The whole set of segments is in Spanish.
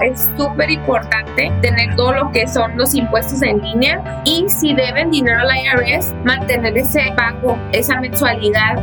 es súper importante tener todo lo que son los impuestos en línea y si deben dinero al IRS, mantener ese pago, esa mensualidad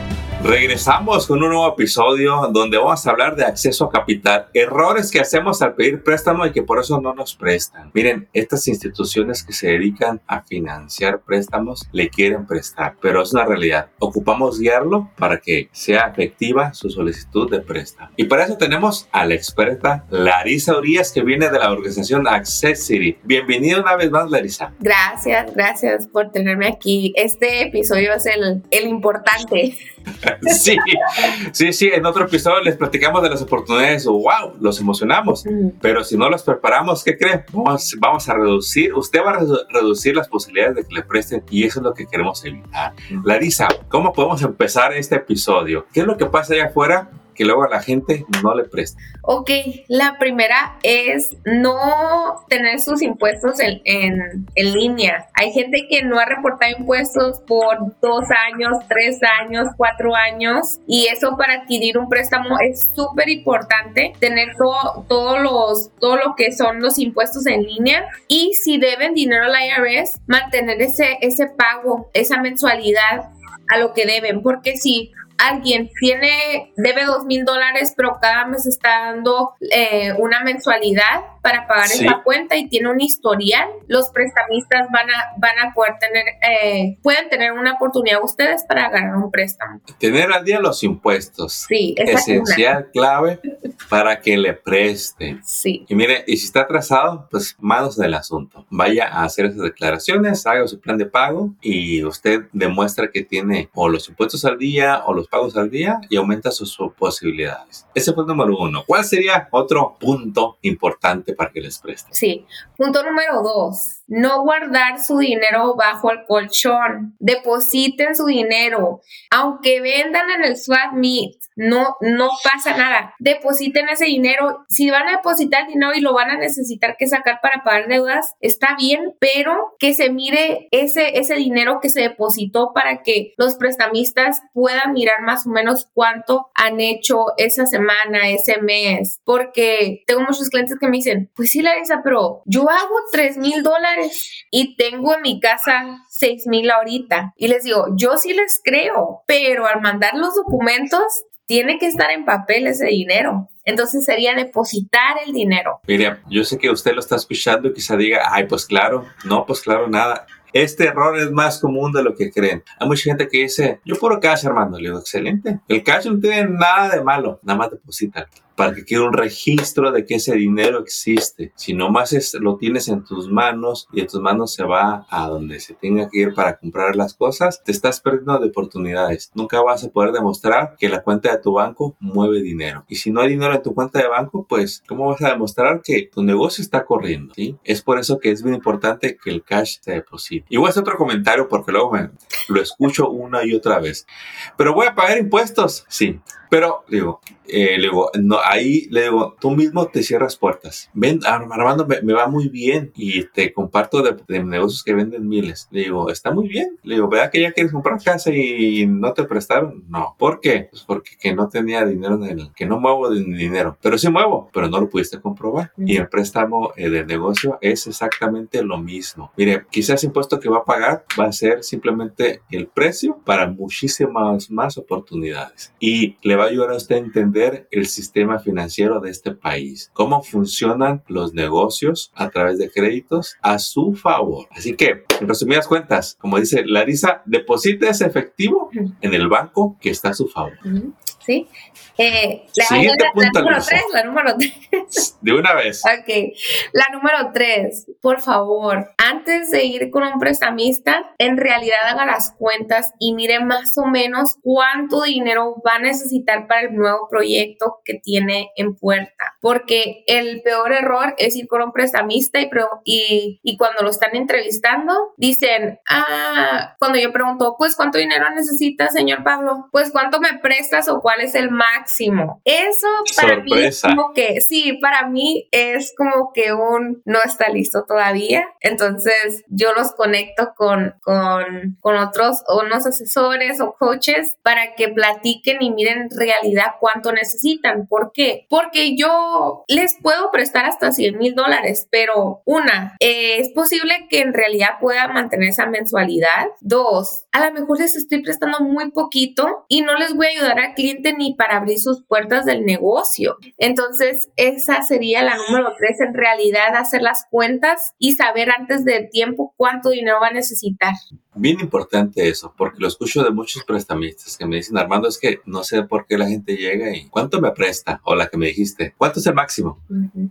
Regresamos con un nuevo episodio donde vamos a hablar de acceso a capital, errores que hacemos al pedir préstamo y que por eso no nos prestan. Miren, estas instituciones que se dedican a financiar préstamos le quieren prestar, pero es una realidad. Ocupamos guiarlo para que sea efectiva su solicitud de préstamo. Y para eso tenemos a la experta Larisa Urias que viene de la organización Access City. Bienvenida una vez más, Larisa. Gracias, gracias por tenerme aquí. Este episodio es el, el importante. sí, sí, sí. En otro episodio les platicamos de las oportunidades. ¡Wow! Los emocionamos. Pero si no los preparamos, ¿qué creen? Vamos, vamos a reducir, usted va a reducir las posibilidades de que le presten y eso es lo que queremos evitar. Larisa, ¿cómo podemos empezar este episodio? ¿Qué es lo que pasa allá afuera que luego a la gente no le presta? Ok, la primera es no tener sus impuestos en, en, en, línea. Hay gente que no ha reportado impuestos por dos años, tres años, cuatro años y eso para adquirir un préstamo es súper importante tener todo, todos los, todo lo que son los impuestos en línea y si deben dinero al IRS, mantener ese, ese pago, esa mensualidad a lo que deben, porque si alguien tiene, debe dos mil dólares, pero cada mes está dando eh, una mensualidad para pagar esa cuenta y tiene un historial, los prestamistas van a, van a poder tener, eh, pueden tener una oportunidad ustedes para ganar un préstamo. Tener al día los impuestos. Sí, esencial, clave para que le presten. Sí. Y mire, y si está atrasado, pues manos del asunto. Vaya a hacer esas declaraciones, haga su plan de pago y usted demuestra que tiene o los impuestos al día o los pagos al día y aumenta sus posibilidades. Ese fue el número uno. ¿Cuál sería otro punto importante para que les presten? Sí. Punto número dos. No guardar su dinero bajo el colchón. Depositen su dinero. Aunque vendan en el swap meet, no, no pasa nada. Depositen ese dinero. Si van a depositar dinero y lo van a necesitar que sacar para pagar deudas, está bien, pero que se mire ese, ese dinero que se depositó para que los prestamistas puedan mirar más o menos cuánto han hecho esa semana, ese mes. Porque tengo muchos clientes que me dicen, pues sí, Larisa, pero yo hago 3 mil dólares y tengo en mi casa 6 mil ahorita. Y les digo, yo sí les creo, pero al mandar los documentos, tiene que estar en papel ese dinero. Entonces sería depositar el dinero. Mire, yo sé que usted lo está escuchando y quizá diga, ay, pues claro, no, pues claro, nada. Este error es más común de lo que creen. Hay mucha gente que dice, yo puro cash, Armando. Le digo, excelente. El cash no tiene nada de malo, nada más deposita para que quede un registro de que ese dinero existe. Si nomás es, lo tienes en tus manos y en tus manos se va a donde se tenga que ir para comprar las cosas, te estás perdiendo de oportunidades. Nunca vas a poder demostrar que la cuenta de tu banco mueve dinero. Y si no hay dinero en tu cuenta de banco, pues, ¿cómo vas a demostrar que tu negocio está corriendo? ¿sí? Es por eso que es muy importante que el cash se deposite. Y voy a hacer otro comentario porque luego me, lo escucho una y otra vez. Pero voy a pagar impuestos. Sí. Pero, digo, eh, le digo, no, ahí le digo, tú mismo te cierras puertas. Ven, Armando, me, va muy bien y te comparto de, negocios que venden miles. Le digo, está muy bien. Le digo, ¿verdad que ya quieres comprar casa y no te prestaron? No. ¿Por qué? Pues porque que no tenía dinero en el, que no muevo dinero. Pero sí muevo, pero no lo pudiste comprobar. Y el préstamo eh, del negocio es exactamente lo mismo. Mire, quizás el impuesto que va a pagar va a ser simplemente el precio para muchísimas más oportunidades. Y le va a ayudar a usted a entender el sistema financiero de este país, cómo funcionan los negocios a través de créditos a su favor. Así que, en resumidas cuentas, como dice Larisa, deposite ese efectivo en el banco que está a su favor. ¿Sí? Eh, la, Siguiente la, punto, número tres, la número tres. De una vez. Ok. La número tres, por favor, antes de ir con un prestamista, en realidad haga las cuentas y mire más o menos cuánto dinero va a necesitar para el nuevo proyecto que tiene en puerta. Porque el peor error es ir con un prestamista y, y, y cuando lo están entrevistando, dicen, ah, cuando yo pregunto, pues cuánto dinero necesita, señor Pablo, pues cuánto me prestas o cuál es el máximo. Eso para mí es como que, sí, para mí es como que un no está listo todavía. Entonces yo los conecto con, con, con otros, unos asesores o coaches para que platiquen y miren en realidad cuánto necesitan. ¿Por qué? Porque yo les puedo prestar hasta 100 mil dólares, pero una, es posible que en realidad pueda mantener esa mensualidad. Dos, a lo mejor les estoy prestando muy poquito y no les voy a ayudar al cliente ni para abrir sus puertas del negocio. Entonces, esa sería la número tres, en realidad hacer las cuentas y saber antes de tiempo cuánto dinero va a necesitar. Bien importante eso, porque lo escucho de muchos prestamistas que me dicen, Armando, es que no sé por qué la gente llega y ¿cuánto me presta? O la que me dijiste, ¿cuánto es el máximo?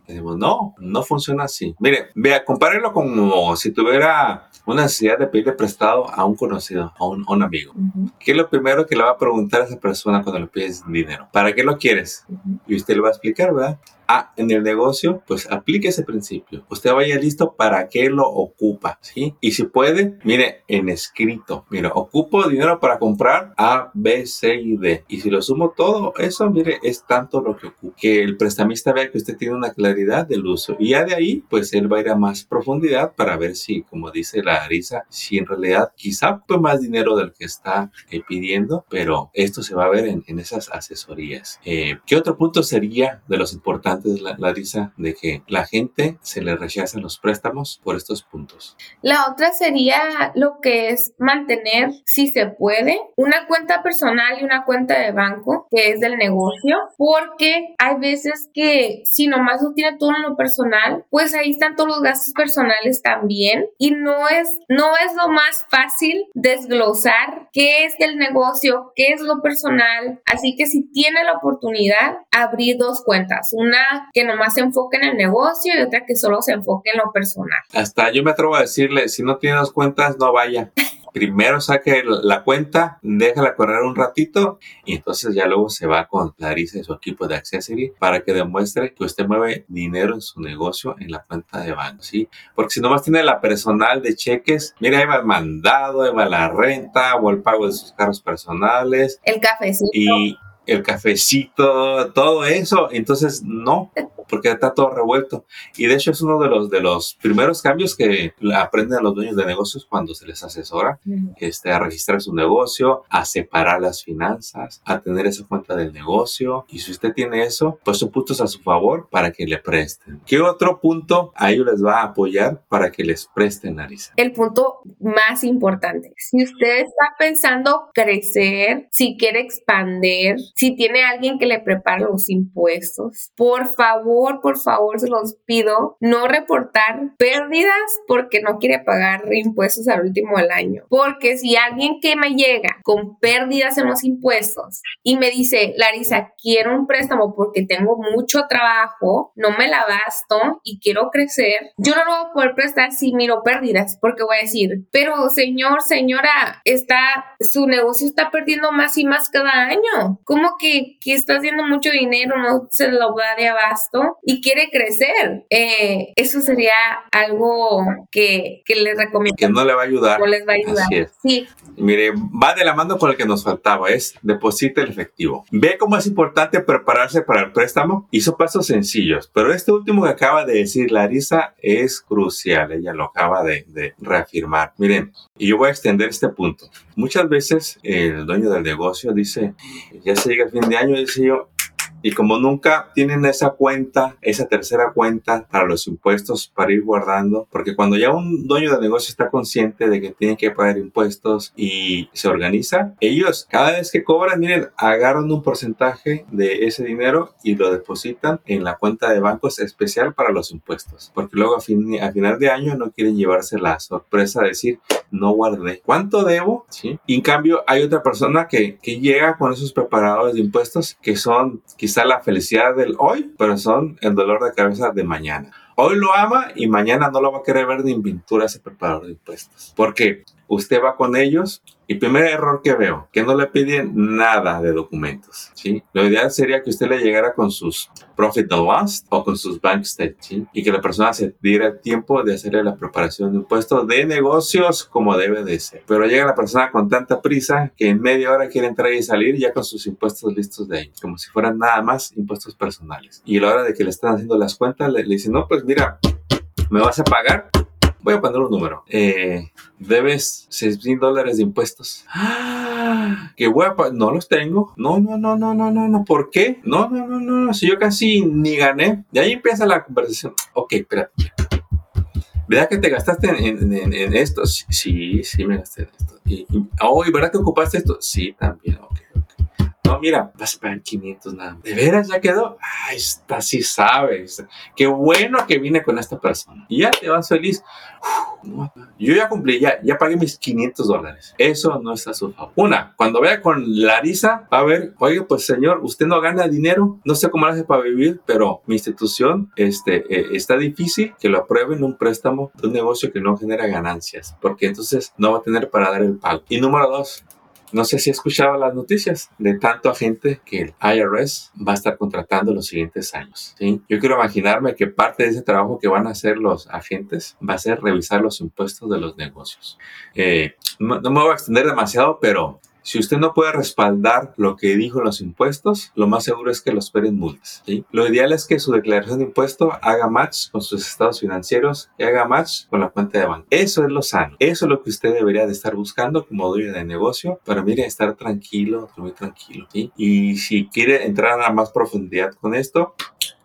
Decimos, no, no funciona así. Mire, vea, compárelo como si tuviera una necesidad de pedirle prestado a un conocido, a un, amigo. ¿Qué es lo primero que le va a preguntar a esa persona cuando le pides dinero? ¿Para qué lo quieres? Y usted le va a explicar, ¿verdad? Ah, en el negocio, pues aplique ese principio. Usted vaya listo para qué lo ocupa, ¿sí? Y si puede, mire, en escrito, mire, ocupo dinero para comprar A, B, C y D. Y si lo sumo todo, eso, mire, es tanto lo que ocupa. Que el prestamista vea que usted tiene una claridad del uso. Y ya de ahí, pues él va a ir a más profundidad para ver si, como dice la Arisa, si en realidad quizá ocupe más dinero del que está eh, pidiendo, pero esto se va a ver en, esas asesorías. Eh, ¿Qué otro punto sería de los importantes? La, Larisa, de que la gente se le rechazan los préstamos por estos puntos? La otra sería lo que es mantener, si se puede, una cuenta personal y una cuenta de banco, que es del negocio, porque hay veces que si nomás lo tiene todo en lo personal, pues ahí están todos los gastos personales también y no es, no es lo más fácil desglosar qué es el negocio, qué es lo personal. Así que si tiene la oportunidad, abrir dos cuentas, una que nomás se enfoque en el negocio y otra que solo se enfoque en lo personal. Hasta yo me atrevo a decirle, si no tiene dos cuentas, no vaya. primero saque la cuenta, déjala correr un ratito y entonces ya luego se va con Larissa y su equipo de Accessory para que demuestre que usted mueve dinero en su negocio en la cuenta de banco, ¿sí? Porque si nomás tiene la personal de cheques, mira, ahí va el mandado, ahí va la renta o el pago de sus carros personales. El cafecito. Y el cafecito, todo eso. Entonces, no, porque está todo revuelto. Y de hecho es uno de los, de los primeros cambios que aprenden los dueños de negocios cuando se les asesora, este, a registrar su negocio, a separar las finanzas, a tener esa cuenta del negocio. Y si usted tiene eso, pues son puntos a su favor para que le presten. ¿Qué otro punto a ellos les va a apoyar para que les presten, nariz? El punto más importante. Si usted está pensando crecer, si quiere expander, si tiene alguien que le prepara los impuestos, por favor, por favor, se los pido, no reportar pérdidas porque no quiere pagar impuestos al último del año. Porque si alguien que me llega con pérdidas en los impuestos y me dice, Larisa, quiero un préstamo porque tengo mucho trabajo, no me la basto y quiero crecer, yo no lo voy a poder prestar si miro pérdidas porque voy a decir, pero señor, señora, está, su negocio está perdiendo más y más cada año. ¿Cómo que, está haciendo mucho dinero, no se lo da de abasto y quiere crecer. Eh, eso sería algo que, que le recomiendo. Que no le va a ayudar. No les va a ayudar. Sí. Mire, va de la mano con el que nos faltaba, es deposita el efectivo. Ve cómo es importante prepararse para el préstamo. Hizo pasos sencillos, pero este último que acaba de decir Larisa es crucial. Ella lo acaba de, de reafirmar. Miren, y yo voy a extender este punto. Muchas veces el dueño del negocio dice, ya se llega el fin de año, dice yo, Y como nunca tienen esa cuenta, esa tercera cuenta para los impuestos para ir guardando, porque cuando ya un dueño de negocio está consciente de que tiene que pagar impuestos y se organiza, ellos cada vez que cobran, miren, agarran un porcentaje de ese dinero y lo depositan en la cuenta de bancos especial para los impuestos, porque luego a, fin, a final de año no quieren llevarse la sorpresa de decir, no guardé. ¿Cuánto debo? ¿Sí? Y en cambio hay otra persona que, que llega con esos preparadores de impuestos que son quizá la felicidad del hoy, pero son el dolor de cabeza de mañana. Hoy lo ama y mañana no lo va a querer ver ni en pintura ese preparador de impuestos. Porque usted va con ellos y primer error que veo, que no le piden nada de documentos, ¿sí? Lo ideal sería que usted le llegara con sus profit and loss o con sus bank statements, Y que la persona se diera el tiempo de hacerle la preparación de impuestos de negocios como debe de ser. Pero llega la persona con tanta prisa que en media hora quiere entrar y salir ya con sus impuestos listos de ahí, como si fueran nada más impuestos personales. Y a la hora de que le están haciendo las cuentas, le, le dicen, no, pues mira, me vas a pagar Voy a poner un número. Eh, debes 6 mil dólares de impuestos. ¡Ah! Que voy a no los tengo. No, no, no, no, no, no, no. ¿Por qué? No, no, no, no. Si yo casi ni gané. Y ahí empieza la conversación. Ok, espérate. ¿Verdad que te gastaste en, esto? Sí, sí, me gasté en esto. Y, oh, ¿verdad que ocupaste esto? Sí, también. Ok, no, mira, vas a pagar 500 nada ¿De veras ya quedó? Ay, está, sí sabes. Qué bueno que vine con esta persona. Y ya te vas feliz. yo ya cumplí, ya, ya pagué mis 500 dólares. Eso no está a su favor. Una, cuando vea con Larisa, va a ver, oye, pues señor, usted no gana dinero, no sé cómo lo hace para vivir, pero mi institución este, eh, está difícil que lo aprueben un préstamo de un negocio que no genera ganancias, porque entonces no va a tener para dar el pago. Y número dos, no sé si escuchaba las noticias de tanto agente que el IRS va a estar contratando los siguientes años. Yo quiero imaginarme que parte de ese trabajo que van a hacer los agentes va a ser revisar los impuestos de los negocios. Eh, no me voy a extender demasiado, pero si usted no puede respaldar lo que dijo en los impuestos, lo más seguro es que lo esperen multas. Lo ideal es que su declaración de impuesto haga match con sus estados financieros y haga match con la cuenta de banco. Eso es lo sano. Eso es lo que usted debería de estar buscando como dueño de negocio para, mire, estar tranquilo, muy tranquilo. Y si quiere entrar a más profundidad con esto,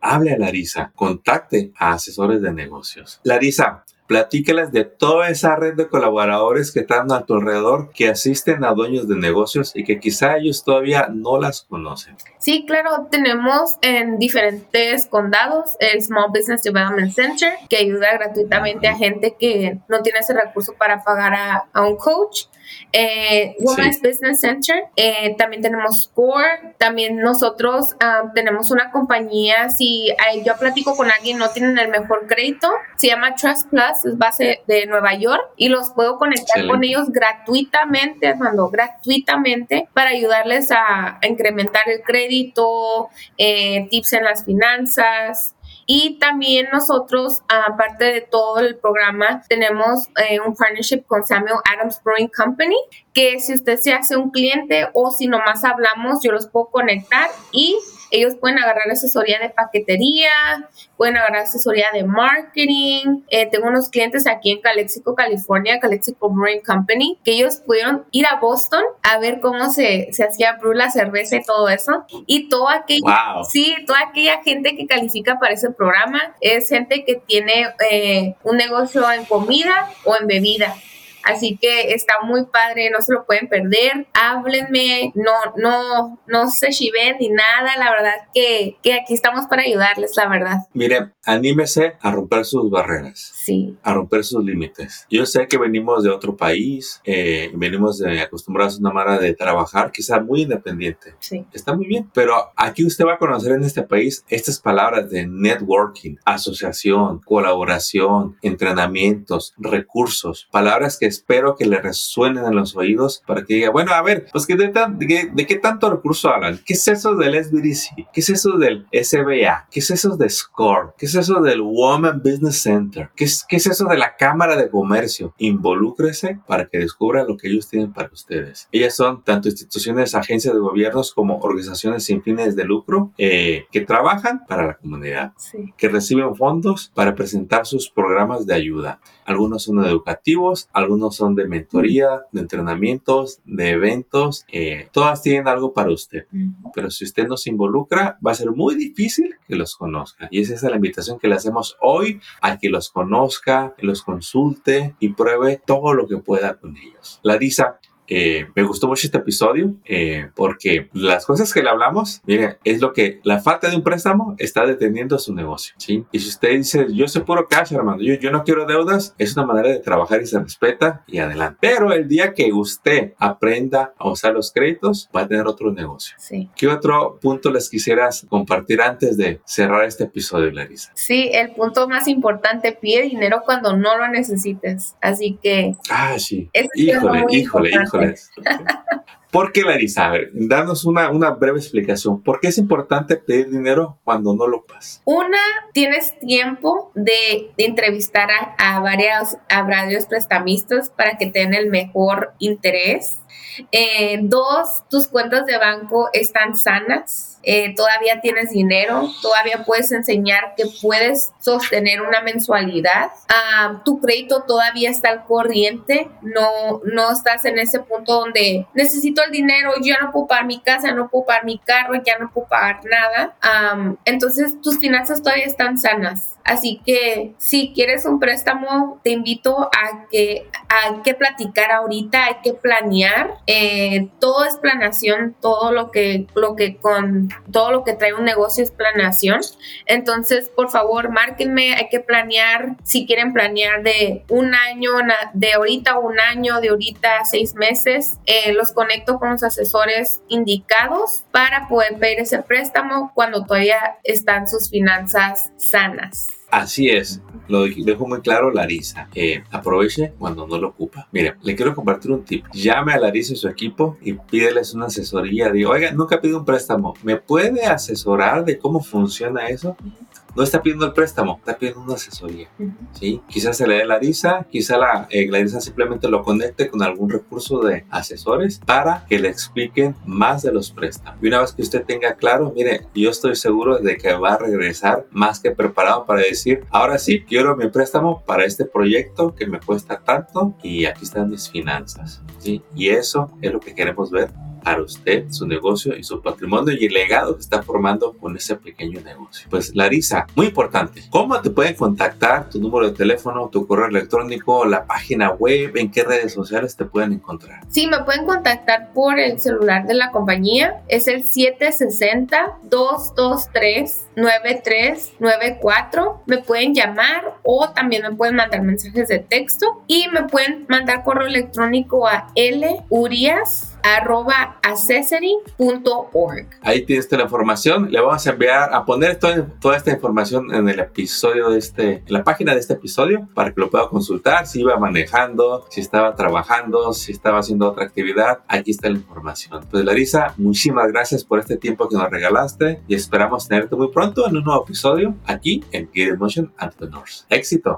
hable a Larisa, contacte a asesores de negocios. Larisa, Platícales de toda esa red de colaboradores que están a tu alrededor, que asisten a dueños de negocios y que quizá ellos todavía no las conocen. Sí, claro, tenemos en diferentes condados el Small Business Development Center, que ayuda gratuitamente a gente que no tiene ese recurso para pagar a, a un coach eh, Women's Business Center, eh, también tenemos Score, también nosotros ah, tenemos una compañía, si yo platico con alguien no tienen el mejor crédito, se llama Trust Plus, es base de Nueva York y los puedo conectar con ellos gratuitamente, Armando, gratuitamente para ayudarles a, incrementar el crédito, eh, tips en las finanzas, y también nosotros, aparte de todo el programa, tenemos eh, un partnership con Samuel Adams Brewing Company, que si usted se hace un cliente o si nomás hablamos, yo los puedo conectar y ellos pueden agarrar asesoría de paquetería, pueden agarrar asesoría de marketing. Eh, tengo unos clientes aquí en Calexico, California, Calexico Brewing Company, que ellos pudieron ir a Boston a ver cómo se, se hacía brew la cerveza y todo eso. Y toda aquella, sí, toda aquella gente que califica para ese programa es gente que tiene eh, un negocio en comida o en bebida. Así que está muy padre, no se lo pueden perder. Háblenme, no, no, no se chiven ni nada. La verdad que, que aquí estamos para ayudarles, la verdad. Mire, anímese a romper sus barreras. Sí. A romper sus límites. Yo sé que venimos de otro país, eh, venimos de acostumbrados a una manera de trabajar, quizá muy independiente. Sí. Está muy bien. Pero aquí usted va a conocer en este país estas palabras de networking, asociación, colaboración, entrenamientos, recursos, palabras que espero que le resuenen en los oídos para que diga, bueno, a ver, pues ¿de, de, de qué tanto recurso hablan? ¿Qué es eso del SBDC? ¿Qué es eso del SBA? ¿Qué es eso de SCORE? ¿Qué es eso del Woman Business Center? ¿Qué es, ¿Qué es eso de la Cámara de Comercio? Involúcrese para que descubra lo que ellos tienen para ustedes. Ellas son tanto instituciones, agencias de gobiernos como organizaciones sin fines de lucro eh, que trabajan para la comunidad, que reciben fondos para presentar sus programas de ayuda. Algunos son educativos, algunos algunos son de mentoría, de entrenamientos, de eventos, eh, todas tienen algo para usted. Pero si usted no se involucra, va a ser muy difícil que los conozca. Y esa es la invitación que le hacemos hoy a que los conozca, los consulte y pruebe todo lo que pueda con ellos. Larisa, eh, me gustó mucho este episodio eh, porque las cosas que le hablamos, mire, es lo que la falta de un préstamo está deteniendo su negocio, ¿sí? Y si usted dice, yo soy puro cash, hermano, yo, yo no quiero deudas, es una manera de trabajar y se respeta y adelante. Pero el día que usted aprenda a usar los créditos, va a tener otro negocio. Sí. ¿Qué otro punto les quisieras compartir antes de cerrar este episodio, Larisa? Sí, el punto más importante, pide dinero cuando no lo necesites. Así que... Ah, sí. Híjole, muy híjole, híjole. ¿Por qué, Larisa? A ver, danos una, una breve explicación. ¿Por qué es importante pedir dinero cuando no lo ocupas? Una, tienes tiempo de, entrevistar a, varios, a varios prestamistas para que te den el mejor interés. Eh, dos, tus cuentas de banco están sanas. Eh, todavía tienes dinero, todavía puedes enseñar que puedes sostener una mensualidad. Ah, tu crédito todavía está al corriente, no, no estás en ese punto donde necesito el dinero, ya no puedo pagar mi casa, no puedo pagar mi carro, ya no puedo pagar nada. Am, entonces tus finanzas todavía están sanas. Así que si quieres un préstamo, te invito a que hay que platicar ahorita, hay que planear. Eh, todo es planeación, todo lo que, lo que con todo lo que trae un negocio es planeación. Entonces, por favor, márquenme, hay que planear. Si quieren planear de un año, de ahorita un año, de ahorita a seis meses, eh, los conecto con los asesores indicados para poder pedir ese préstamo cuando todavía están sus finanzas sanas. Así es, lo dejo muy claro Larisa. Eh, aproveche cuando no lo ocupa. Mire, le quiero compartir un tip. Llame a Larisa y su equipo y pídeles una asesoría. Digo, oiga, nunca pido un préstamo. ¿Me puede asesorar de cómo funciona eso? No está pidiendo el préstamo, está pidiendo una asesoría. ¿sí? Quizás se le dé Larisa, quizá la eh, Larisa simplemente lo conecte con algún recurso de asesores para que le expliquen más de los préstamos. Y una vez que usted tenga claro, mire, yo estoy seguro de que va a regresar más que preparado para decir, ahora sí, quiero mi préstamo para este proyecto que me cuesta tanto y aquí están mis finanzas. ¿sí? Y eso es lo que queremos ver para usted, su negocio y su patrimonio y el legado que está formando con ese pequeño negocio. Pues Larisa, muy importante, ¿cómo te pueden contactar? Tu número de teléfono, tu correo electrónico, la página web, en qué redes sociales te pueden encontrar. Sí, me pueden contactar por el celular de la compañía. Es el 760-223-9394. Me pueden llamar o también me pueden mandar mensajes de texto y me pueden mandar correo electrónico a lurias.accessory.org. Ahí tienes toda la información. Le vamos a enviar a poner toda, toda esta información en el episodio de este, en la página de este episodio para que lo pueda consultar. Si iba manejando, si estaba trabajando, si estaba haciendo otra actividad, aquí está la información. Pues Larisa, muchísimas gracias por este tiempo que nos regalaste y esperamos tenerte muy pronto en un nuevo episodio aquí en Get in Motion Entrepreneurs. Éxito.